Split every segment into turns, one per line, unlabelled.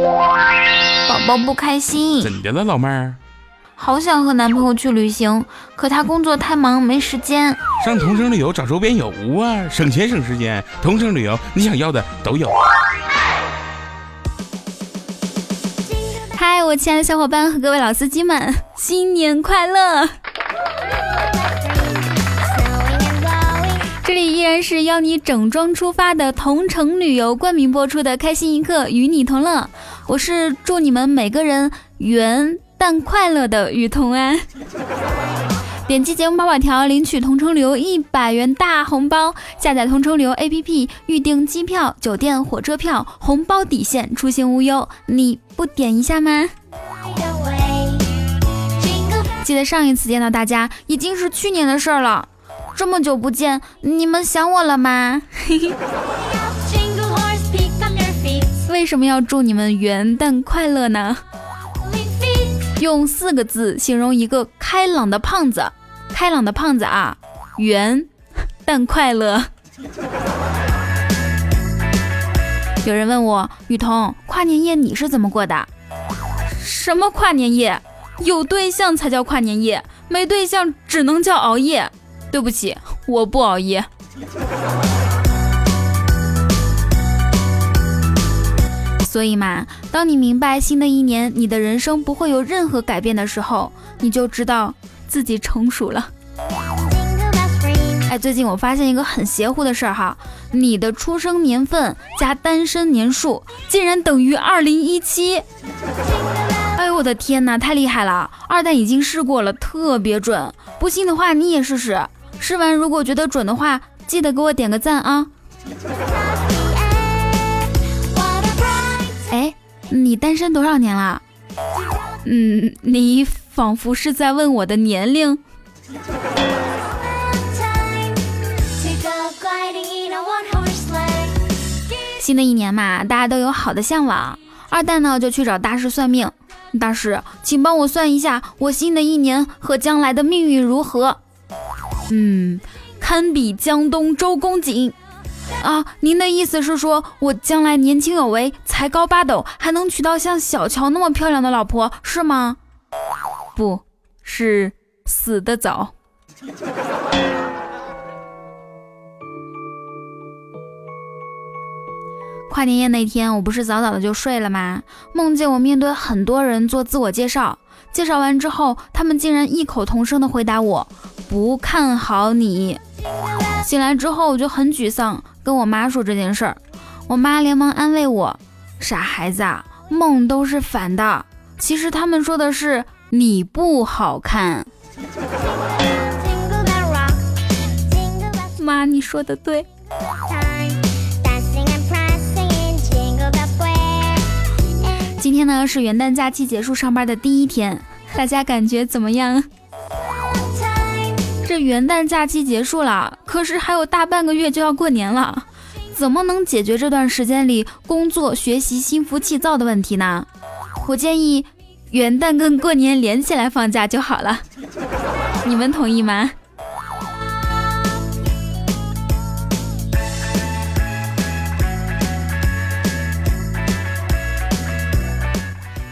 宝宝不开心，
怎的了，老妹儿？
好想和男朋友去旅行，可他工作太忙，没时间。
上同城旅游找周边游啊，省钱省时间。同城旅游，你想要的都有。
嗨，我亲爱的小伙伴和各位老司机们，新年快乐！这里依然是邀你整装出发的同城旅游冠名播出的开心一刻，与你同乐。我是祝你们每个人元旦快乐的雨桐安。点击节目泡泡条领取同城旅游一百元大红包，下载同城旅游 APP 预订机票、酒店、火车票，红包抵现，出行无忧。你不点一下吗？记得上一次见到大家已经是去年的事儿了。这么久不见，你们想我了吗？为什么要祝你们元旦快乐呢？用四个字形容一个开朗的胖子，开朗的胖子啊，元旦快乐。有人问我，雨桐，跨年夜你是怎么过的？什么跨年夜？有对象才叫跨年夜，没对象只能叫熬夜。对不起，我不熬夜。所以嘛，当你明白新的一年你的人生不会有任何改变的时候，你就知道自己成熟了。哎，最近我发现一个很邪乎的事儿哈，你的出生年份加单身年数竟然等于二零一七。哎呦我的天哪，太厉害了！二蛋已经试过了，特别准。不信的话你也试试。试完，如果觉得准的话，记得给我点个赞啊！哎，你单身多少年了？嗯，你仿佛是在问我的年龄。新的一年嘛，大家都有好的向往。二蛋呢，就去找大师算命。大师，请帮我算一下，我新的一年和将来的命运如何？嗯，堪比江东周公瑾啊！您的意思是说我将来年轻有为，才高八斗，还能娶到像小乔那么漂亮的老婆，是吗？不是，死得早。跨年夜那天，我不是早早的就睡了吗？梦见我面对很多人做自我介绍，介绍完之后，他们竟然异口同声的回答我。不看好你。醒来之后我就很沮丧，跟我妈说这件事儿，我妈连忙安慰我：“傻孩子啊，梦都是反的。其实他们说的是你不好看。”妈，你说的对。今天呢是元旦假期结束上班的第一天，大家感觉怎么样？这元旦假期结束了，可是还有大半个月就要过年了，怎么能解决这段时间里工作、学习心浮气躁的问题呢？我建议元旦跟过年连起来放假就好了，你们同意吗？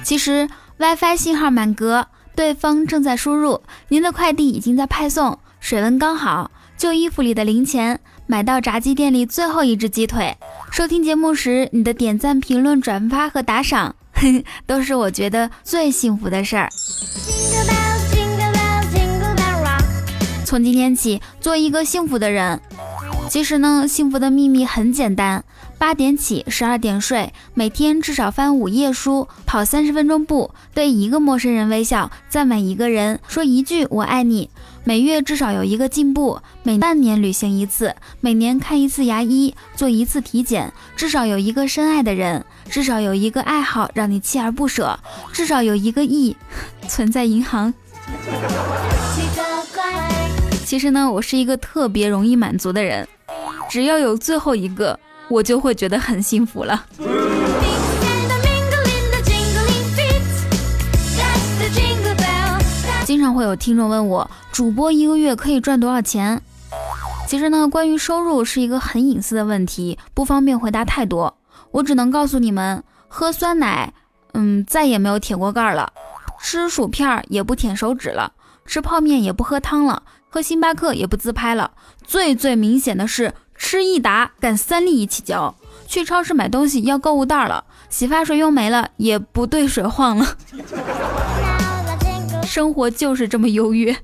其实 WiFi 信号满格，对方正在输入，您的快递已经在派送。水温刚好，旧衣服里的零钱，买到炸鸡店里最后一只鸡腿。收听节目时，你的点赞、评论、转发和打赏，都是我觉得最幸福的事儿。从今天起，做一个幸福的人。其实呢，幸福的秘密很简单：八点起，十二点睡，每天至少翻五页书，跑三十分钟步，对一个陌生人微笑，赞美一个人，说一句我爱你。每月至少有一个进步，每半年旅行一次，每年看一次牙医，做一次体检，至少有一个深爱的人，至少有一个爱好让你锲而不舍，至少有一个亿 存在银行。其实呢，我是一个特别容易满足的人，只要有最后一个，我就会觉得很幸福了。经常会有听众问我，主播一个月可以赚多少钱？其实呢，关于收入是一个很隐私的问题，不方便回答太多。我只能告诉你们，喝酸奶，嗯，再也没有铁锅盖了；吃薯片也不舔手指了；吃泡面也不喝汤了；喝星巴克也不自拍了。最最明显的是，吃益达敢三粒一起嚼；去超市买东西要购物袋了；洗发水用没了也不兑水晃了。生活就是这么优越。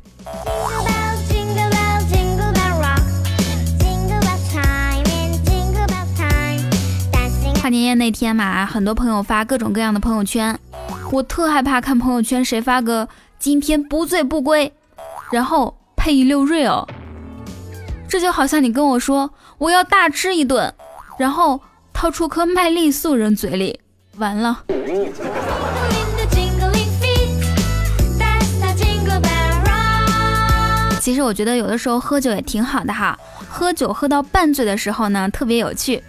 跨年夜那天嘛，很多朋友发各种各样的朋友圈，我特害怕看朋友圈谁发个今天不醉不归，然后配一溜 real，这就好像你跟我说我要大吃一顿，然后掏出颗麦丽素扔嘴里，完了。其实我觉得有的时候喝酒也挺好的哈，喝酒喝到半醉的时候呢，特别有趣。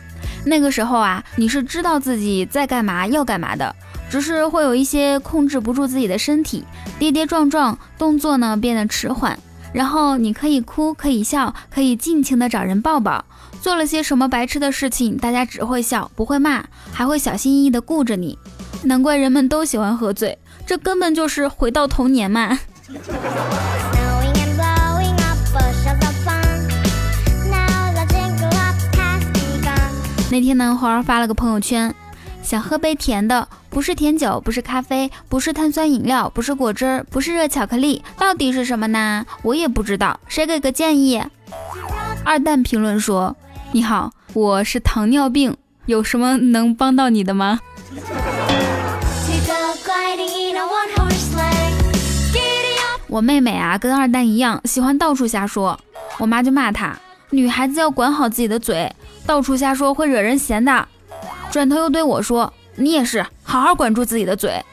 那个时候啊，你是知道自己在干嘛要干嘛的，只是会有一些控制不住自己的身体，跌跌撞撞，动作呢变得迟缓。然后你可以哭，可以笑，可以尽情的找人抱抱。做了些什么白痴的事情，大家只会笑，不会骂，还会小心翼翼的顾着你。难怪人们都喜欢喝醉，这根本就是回到童年嘛。那天呢，花儿发了个朋友圈，想喝杯甜的，不是甜酒，不是咖啡，不是碳酸饮料，不是果汁儿，不是热巧克力，到底是什么呢？我也不知道，谁给个建议？二蛋评论说：“你好，我是糖尿病，有什么能帮到你的吗？”我妹妹啊，跟二蛋一样，喜欢到处瞎说，我妈就骂她，女孩子要管好自己的嘴。到处瞎说会惹人嫌的，转头又对我说：“你也是，好好管住自己的嘴。”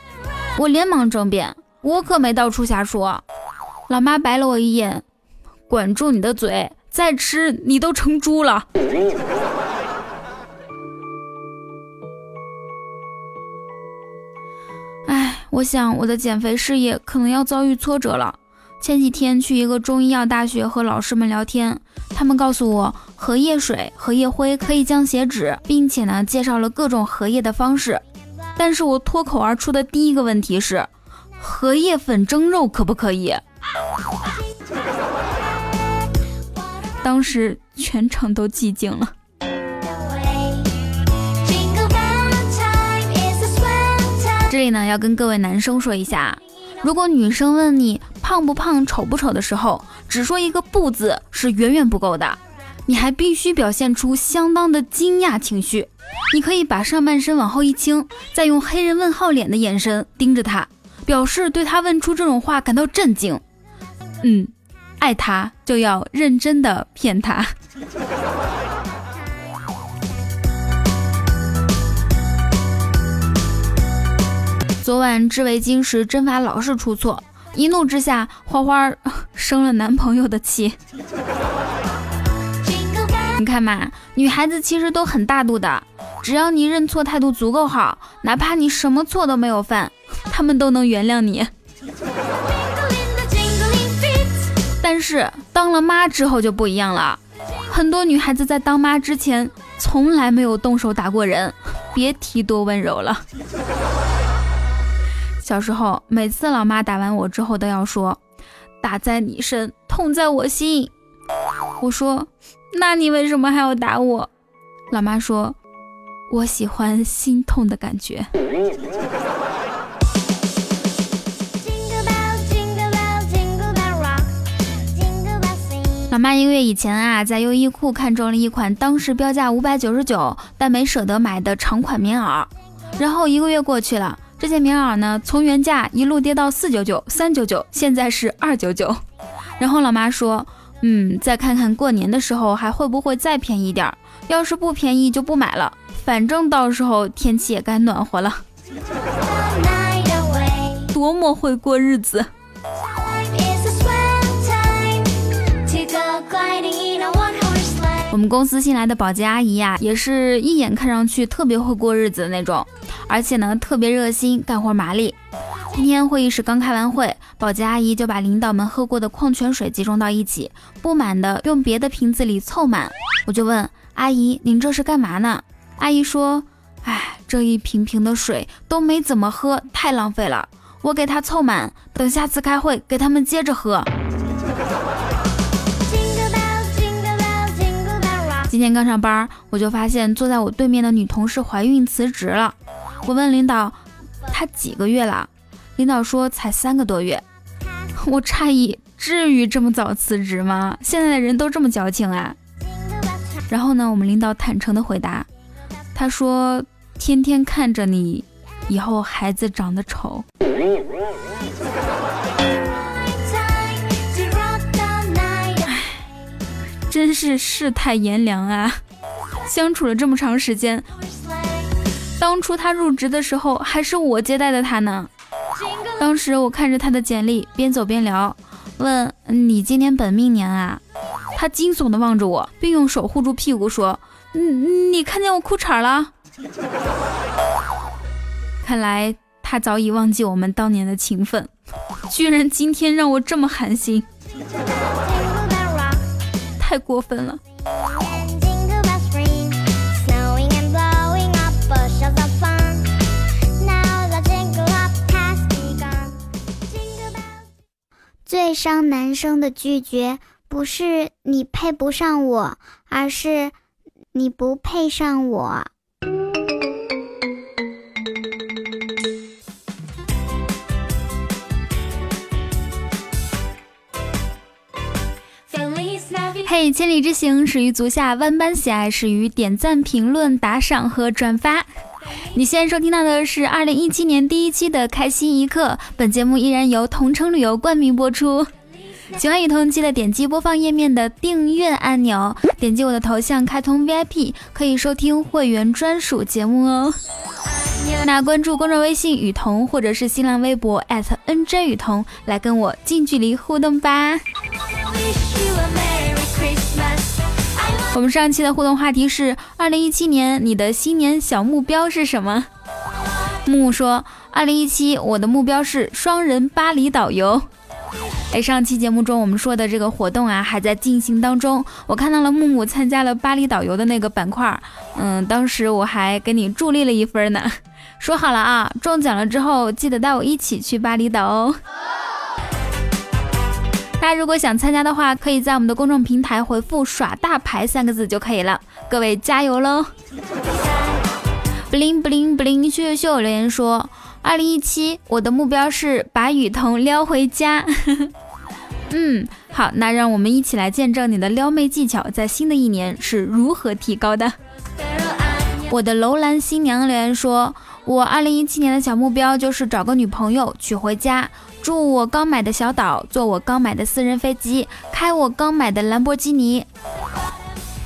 我连忙争辩：“我可没到处瞎说。”老妈白了我一眼：“管住你的嘴，再吃你都成猪了。”哎，我想我的减肥事业可能要遭遇挫折了。前几天去一个中医药大学和老师们聊天，他们告诉我荷叶水、荷叶灰可以降血脂，并且呢介绍了各种荷叶的方式。但是我脱口而出的第一个问题是：荷叶粉蒸肉可不可以？当时全场都寂静了。这里呢要跟各位男生说一下。如果女生问你胖不胖、丑不丑的时候，只说一个不字是远远不够的，你还必须表现出相当的惊讶情绪。你可以把上半身往后一倾，再用黑人问号脸的眼神盯着他，表示对他问出这种话感到震惊。嗯，爱他就要认真的骗他。昨晚织围巾时针法老是出错，一怒之下，花花生了男朋友的气。你看嘛，女孩子其实都很大度的，只要你认错态度足够好，哪怕你什么错都没有犯，他们都能原谅你。但是当了妈之后就不一样了，很多女孩子在当妈之前从来没有动手打过人，别提多温柔了。小时候，每次老妈打完我之后，都要说：“打在你身，痛在我心。”我说：“那你为什么还要打我？”老妈说：“我喜欢心痛的感觉。”老妈一个月以前啊，在优衣库看中了一款当时标价五百九十九，但没舍得买的长款棉袄，然后一个月过去了。这件棉袄呢，从原价一路跌到四九九、三九九，现在是二九九。然后老妈说：“嗯，再看看过年的时候还会不会再便宜点儿。要是不便宜就不买了，反正到时候天气也该暖和了。”多么会过日子！我们公司新来的保洁阿姨呀，也是一眼看上去特别会过日子的那种。而且呢，特别热心，干活麻利。今天会议室刚开完会，保洁阿姨就把领导们喝过的矿泉水集中到一起，不满的用别的瓶子里凑满。我就问阿姨：“您这是干嘛呢？”阿姨说：“哎，这。”一瓶瓶的水都没怎么喝，太浪费了。我给他凑满，等下次开会给他们接着喝。今天刚上班，我就发现坐在我对面的女同事怀孕辞职了。我问领导，她几个月了？领导说才三个多月。我诧异，至于这么早辞职吗？现在的人都这么矫情啊？然后呢，我们领导坦诚的回答，他说：“天天看着你，以后孩子长得丑。”真是世态炎凉啊！相处了这么长时间，当初他入职的时候还是我接待的他呢。当时我看着他的简历，边走边聊，问你今年本命年啊？他惊悚的望着我，并用手护住屁股说：“你你看见我裤衩了？”看来他早已忘记我们当年的情分，居然今天让我这么寒心。太过分了！
最伤男生的拒绝，不是你配不上我，而是你不配上我。
嘿，千里之行始于足下，万般喜爱始于点赞、评论、打赏和转发。你现在收听到的是二零一七年第一期的开心一刻，本节目依然由同城旅游冠名播出。喜欢雨桐，记得点击播放页面的订阅按钮，点击我的头像开通 VIP，可以收听会员专属节目哦。那关注公众微信雨桐，或者是新浪微博 @nj 雨桐，来跟我近距离互动吧。我们上期的互动话题是：二零一七年你的新年小目标是什么？木木说：二零一七我的目标是双人巴黎导游。哎，上期节目中我们说的这个活动啊，还在进行当中。我看到了木木参加了巴黎导游的那个板块，嗯，当时我还给你助力了一分呢。说好了啊，中奖了之后记得带我一起去巴厘岛哦。大家如果想参加的话，可以在我们的公众平台回复“耍大牌”三个字就可以了。各位加油喽！布灵布灵布灵，秀秀秀留言说：“二零一七，我的目标是把雨桐撩回家。”嗯，好，那让我们一起来见证你的撩妹技巧在新的一年是如何提高的。我的楼兰新娘留言说：“我二零一七年的小目标就是找个女朋友娶回家。”住我刚买的小岛，坐我刚买的私人飞机，开我刚买的兰博基尼。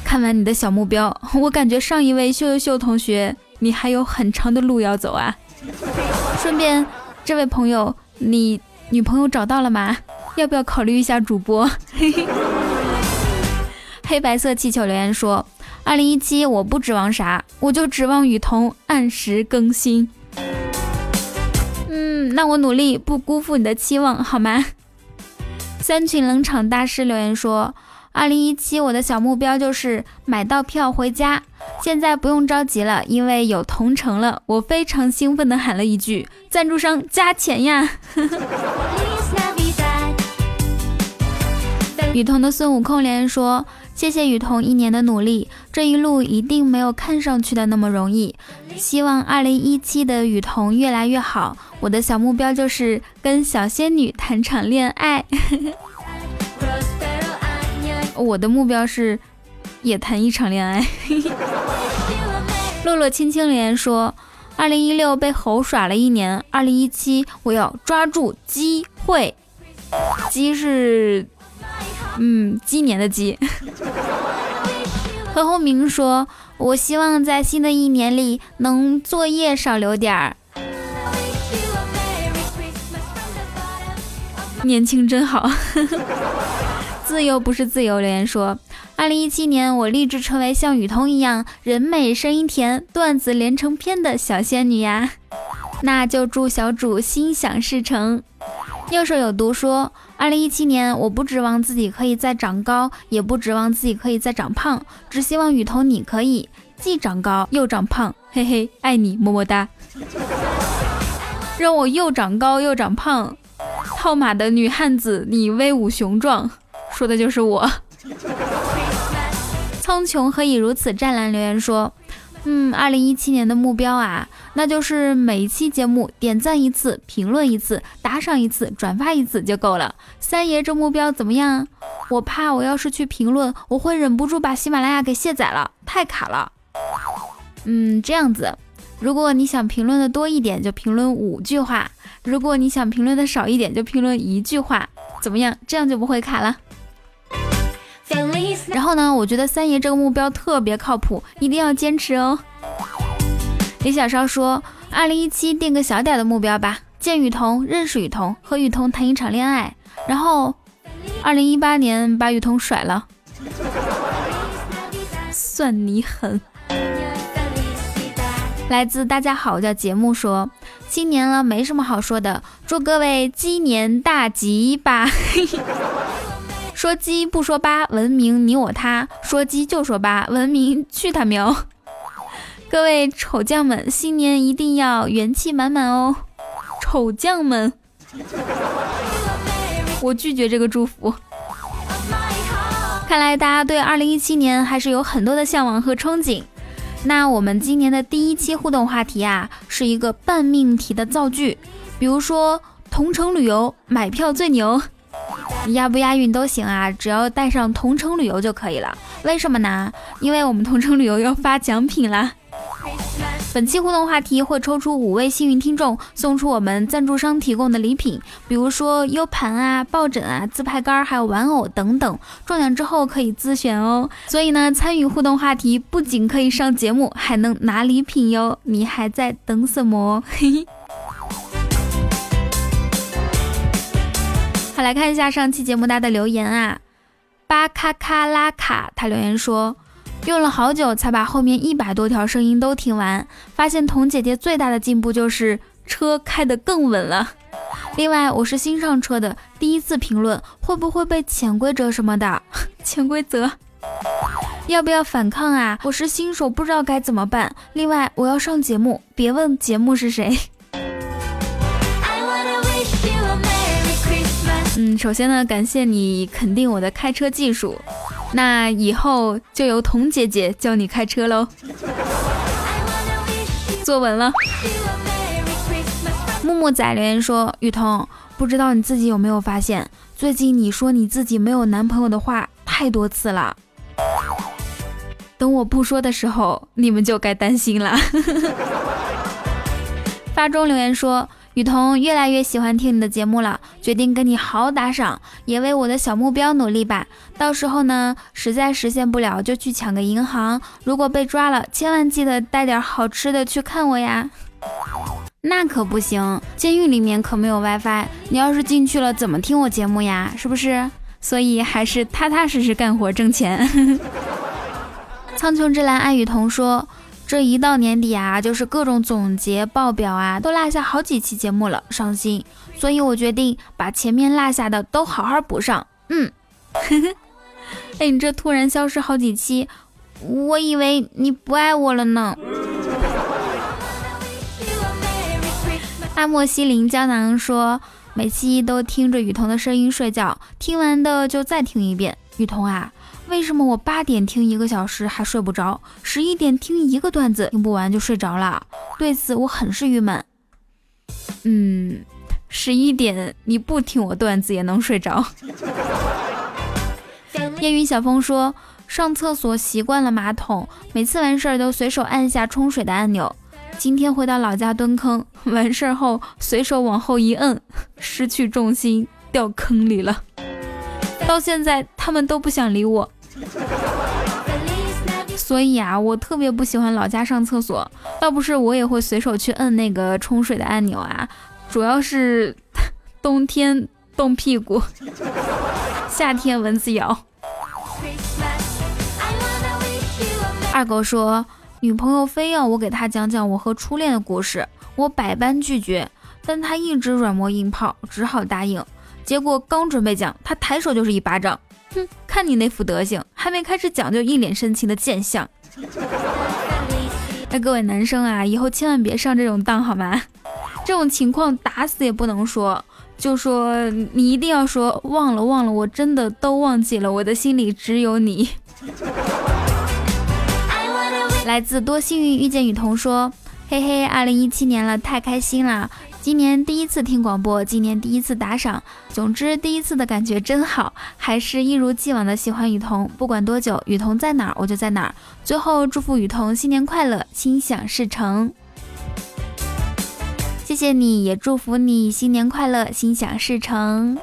看完你的小目标，我感觉上一位秀秀秀同学，你还有很长的路要走啊。顺便，这位朋友，你女朋友找到了吗？要不要考虑一下主播？黑白色气球留言说：二零一七，我不指望啥，我就指望雨桐按时更新。嗯那我努力，不辜负你的期望，好吗？三群冷场大师留言说：“二零一七，我的小目标就是买到票回家。现在不用着急了，因为有同城了。”我非常兴奋地喊了一句：“赞助商加钱呀！” 雨桐的孙悟空留言说。谢谢雨桐一年的努力，这一路一定没有看上去的那么容易。希望二零一七的雨桐越来越好。我的小目标就是跟小仙女谈场恋爱。我的目标是也谈一场恋爱。洛洛轻轻连说：二零一六被猴耍了一年，二零一七我要抓住机会。鸡是。嗯，鸡年的鸡。何鸿明说：“我希望在新的一年里能作业少留点儿。”年轻真好，自由不是自由。留言说：“二零一七年，我立志成为像雨桐一样人美声音甜、段子连成篇的小仙女呀！”那就祝小主心想事成。右手有毒说。二零一七年，我不指望自己可以再长高，也不指望自己可以再长胖，只希望雨桐你可以既长高又长胖，嘿嘿，爱你么么哒。让我又长高又长胖，套马的女汉子，你威武雄壮，说的就是我。苍穹何以如此湛蓝？留言说，嗯，二零一七年的目标啊，那就是每一期节目点赞一次，评论一次，打赏一次，转发一次就够了。三爷这目标怎么样？我怕我要是去评论，我会忍不住把喜马拉雅给卸载了，太卡了。嗯，这样子。如果你想评论的多一点，就评论五句话；如果你想评论的少一点，就评论一句话。怎么样？这样就不会卡了。然后呢？我觉得三爷这个目标特别靠谱，一定要坚持哦。李小烧说：“二零一七定个小点的目标吧，见雨桐，认识雨桐，和雨桐谈一场恋爱。然后，二零一八年把雨桐甩了，算你狠。”来自大家好，我叫节目说，新年了，没什么好说的，祝各位鸡年大吉吧。说鸡不说八，文明你我他；说鸡就说八，文明去他喵。各位丑将们，新年一定要元气满满哦。丑将们，我拒绝这个祝福。看来大家对二零一七年还是有很多的向往和憧憬。那我们今年的第一期互动话题啊，是一个半命题的造句，比如说同城旅游买票最牛，押不押韵都行啊，只要带上同城旅游就可以了。为什么呢？因为我们同城旅游要发奖品啦。本期互动话题会抽出五位幸运听众，送出我们赞助商提供的礼品，比如说 U 盘啊、抱枕啊、自拍杆，还有玩偶等等。中奖之后可以自选哦。所以呢，参与互动话题不仅可以上节目，还能拿礼品哟。你还在等什么？嘿嘿。好，来看一下上期节目大家的留言啊。巴卡卡拉卡他留言说。用了好久才把后面一百多条声音都听完，发现童姐姐最大的进步就是车开得更稳了。另外，我是新上车的，第一次评论会不会被潜规则什么的？潜规则？要不要反抗啊？我是新手，不知道该怎么办。另外，我要上节目，别问节目是谁。首先呢，感谢你肯定我的开车技术。那以后就由童姐姐教你开车喽，坐稳了。木木仔留言说：“雨桐，不知道你自己有没有发现，最近你说你自己没有男朋友的话太多次了。等我不说的时候，你们就该担心了。” 发中留言说。雨桐越来越喜欢听你的节目了，决定跟你好打赏，也为我的小目标努力吧。到时候呢，实在实现不了就去抢个银行。如果被抓了，千万记得带点好吃的去看我呀。那可不行，监狱里面可没有 WiFi，你要是进去了，怎么听我节目呀？是不是？所以还是踏踏实实干活挣钱。苍穹之蓝爱雨桐说。这一到年底啊，就是各种总结报表啊，都落下好几期节目了，伤心。所以我决定把前面落下的都好好补上。嗯，哎，你这突然消失好几期，我以为你不爱我了呢。阿莫西林胶囊说，每期都听着雨桐的声音睡觉，听完的就再听一遍。雨桐啊。为什么我八点听一个小时还睡不着，十一点听一个段子听不完就睡着了？对此我很是郁闷。嗯，十一点你不听我段子也能睡着。烟云小风说，上厕所习惯了马桶，每次完事儿都随手按下冲水的按钮。今天回到老家蹲坑，完事儿后随手往后一摁，失去重心掉坑里了。到现在他们都不想理我。所以啊，我特别不喜欢老家上厕所。倒不是我也会随手去摁那个冲水的按钮啊，主要是冬天冻屁股，夏天蚊子咬。二狗说，女朋友非要我给她讲讲我和初恋的故事，我百般拒绝，但她一直软磨硬泡，只好答应。结果刚准备讲，她抬手就是一巴掌。哼，看你那副德行，还没开始讲就一脸深情的贱相。那各位男生啊，以后千万别上这种当好吗？这种情况打死也不能说，就说你一定要说忘了忘了，我真的都忘记了，我的心里只有你。来自多幸运遇见雨桐说：“嘿嘿，二零一七年了，太开心了！今年第一次听广播，今年第一次打赏，总之第一次的感觉真好，还是一如既往的喜欢雨桐。不管多久，雨桐在哪儿，我就在哪儿。最后祝福雨桐新年快乐，心想事成。谢谢你，也祝福你新年快乐，心想事成。”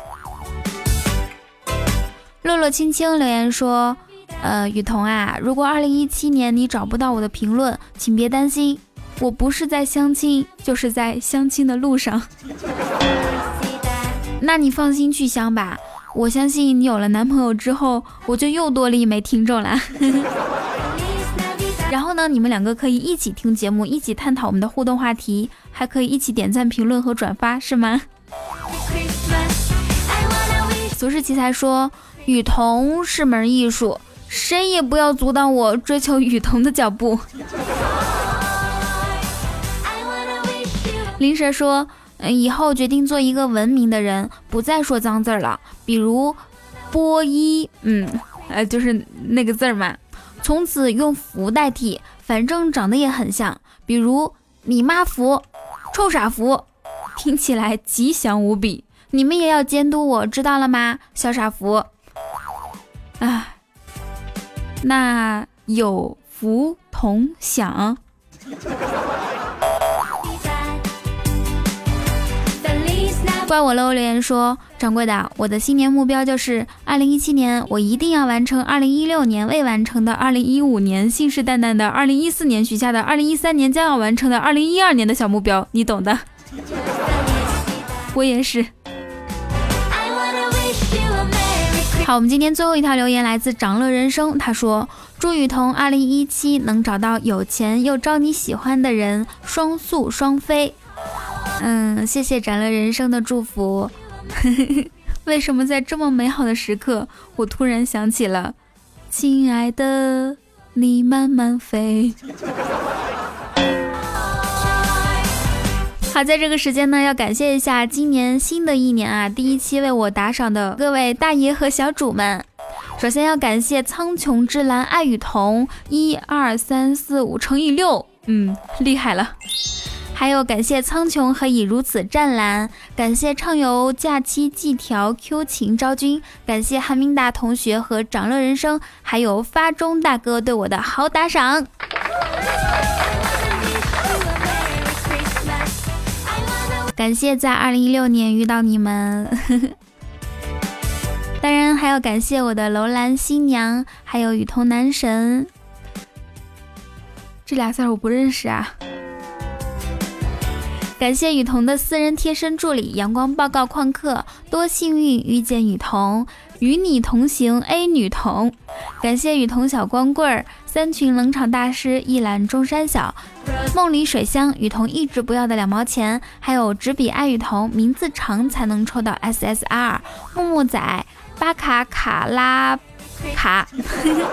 洛洛青青留言说。呃，雨桐啊，如果二零一七年你找不到我的评论，请别担心，我不是在相亲，就是在相亲的路上。那你放心去相吧，我相信你有了男朋友之后，我就又多了一枚听众啦。然后呢，你们两个可以一起听节目，一起探讨我们的互动话题，还可以一起点赞、评论和转发，是吗？俗世奇才说，雨桐是门艺术。谁也不要阻挡我追求雨桐的脚步。林蛇说：“嗯，以后决定做一个文明的人，不再说脏字了，比如波一，嗯，呃，就是那个字嘛。从此用福代替，反正长得也很像，比如你妈福，臭傻福，听起来吉祥无比。你们也要监督我，知道了吗？小傻福。啊。”那有福同享。怪我喽！留言说，掌柜的，我的新年目标就是二零一七年，我一定要完成二零一六年未完成的，二零一五年信誓旦旦的，二零一四年许下的，二零一三年将要完成的，二零一二年的小目标，你懂的。我也是。好，我们今天最后一条留言来自长乐人生，他说：“祝雨桐二零一七能找到有钱又招你喜欢的人，双宿双飞。”嗯，谢谢展乐人生的祝福。为什么在这么美好的时刻，我突然想起了“亲爱的，你慢慢飞 ”。好，在这个时间呢，要感谢一下今年新的一年啊，第一期为我打赏的各位大爷和小主们。首先要感谢苍穹之蓝爱与童，一二三四五乘以六，嗯，厉害了。还有感谢苍穹何以如此湛蓝，感谢畅游假期季条 Q 情昭君，感谢韩明达同学和长乐人生，还有发中大哥对我的好打赏。感谢在二零一六年遇到你们，当然还要感谢我的楼兰新娘，还有雨桐男神。这俩字我不认识啊。感谢雨桐的私人贴身助理阳光报告旷课，多幸运遇见雨桐，与你同行 A 女童。感谢雨桐小光棍儿。三群冷场大师，一览中山小，梦里水乡，雨桐一直不要的两毛钱，还有纸笔爱雨桐，名字长才能抽到 SSR，木木仔，巴卡卡拉卡，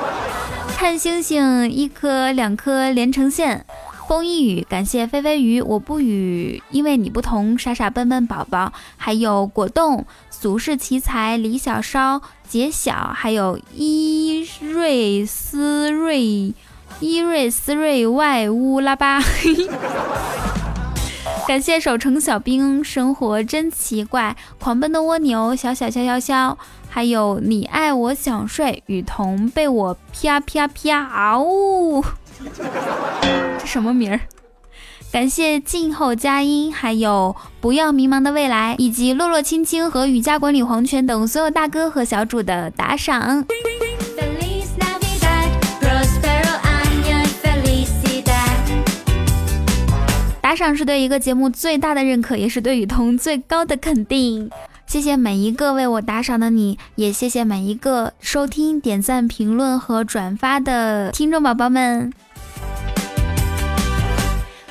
看星星，一颗两颗连成线，风一雨，感谢飞飞鱼，我不语，因为你不同，傻傻笨笨宝宝，还有果冻，俗世奇才，李小烧。杰小，还有伊瑞斯瑞伊瑞斯瑞外乌拉巴，感谢守城小兵，生活真奇怪，狂奔的蜗牛，小小肖肖肖，还有你爱我想睡，雨桐被我啪啪啪啊呜，这什么名儿？感谢静候佳音，还有不要迷茫的未来，以及落落青青和雨家管理黄泉等所有大哥和小主的打赏。打赏是对一个节目最大的认可，也是对雨桐最高的肯定。谢谢每一个为我打赏的你，也谢谢每一个收听、点赞、评论和转发的听众宝宝们。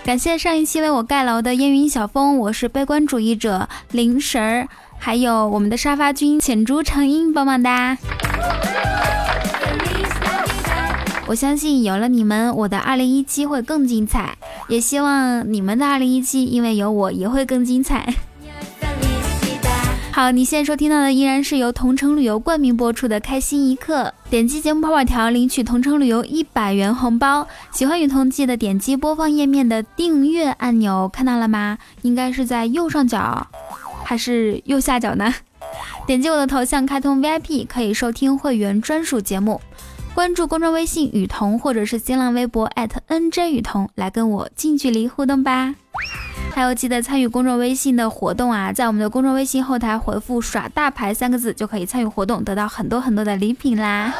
感谢上一期为我盖楼的烟云小风，我是悲观主义者灵神儿，还有我们的沙发君浅竹长音棒棒哒。我相信有了你们，我的二零一七会更精彩。也希望你们的二零一七，因为有我也会更精彩。好，你现在收听到的依然是由同城旅游冠名播出的《开心一刻》。点击节目泡泡条领取同城旅游一百元红包。喜欢雨桐记得点击播放页面的订阅按钮，看到了吗？应该是在右上角，还是右下角呢？点击我的头像开通 VIP，可以收听会员专属节目。关注公众微信雨桐，或者是新浪微博 @nj 雨桐，来跟我近距离互动吧。还有记得参与公众微信的活动啊，在我们的公众微信后台回复“耍大牌”三个字，就可以参与活动，得到很多很多的礼品啦。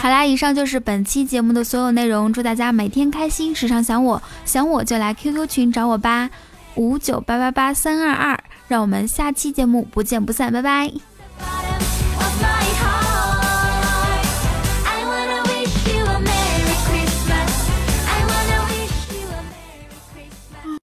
好啦，以上就是本期节目的所有内容，祝大家每天开心，时常想我，想我就来 QQ 群找我吧，五九八八八三二二，让我们下期节目不见不散，拜拜。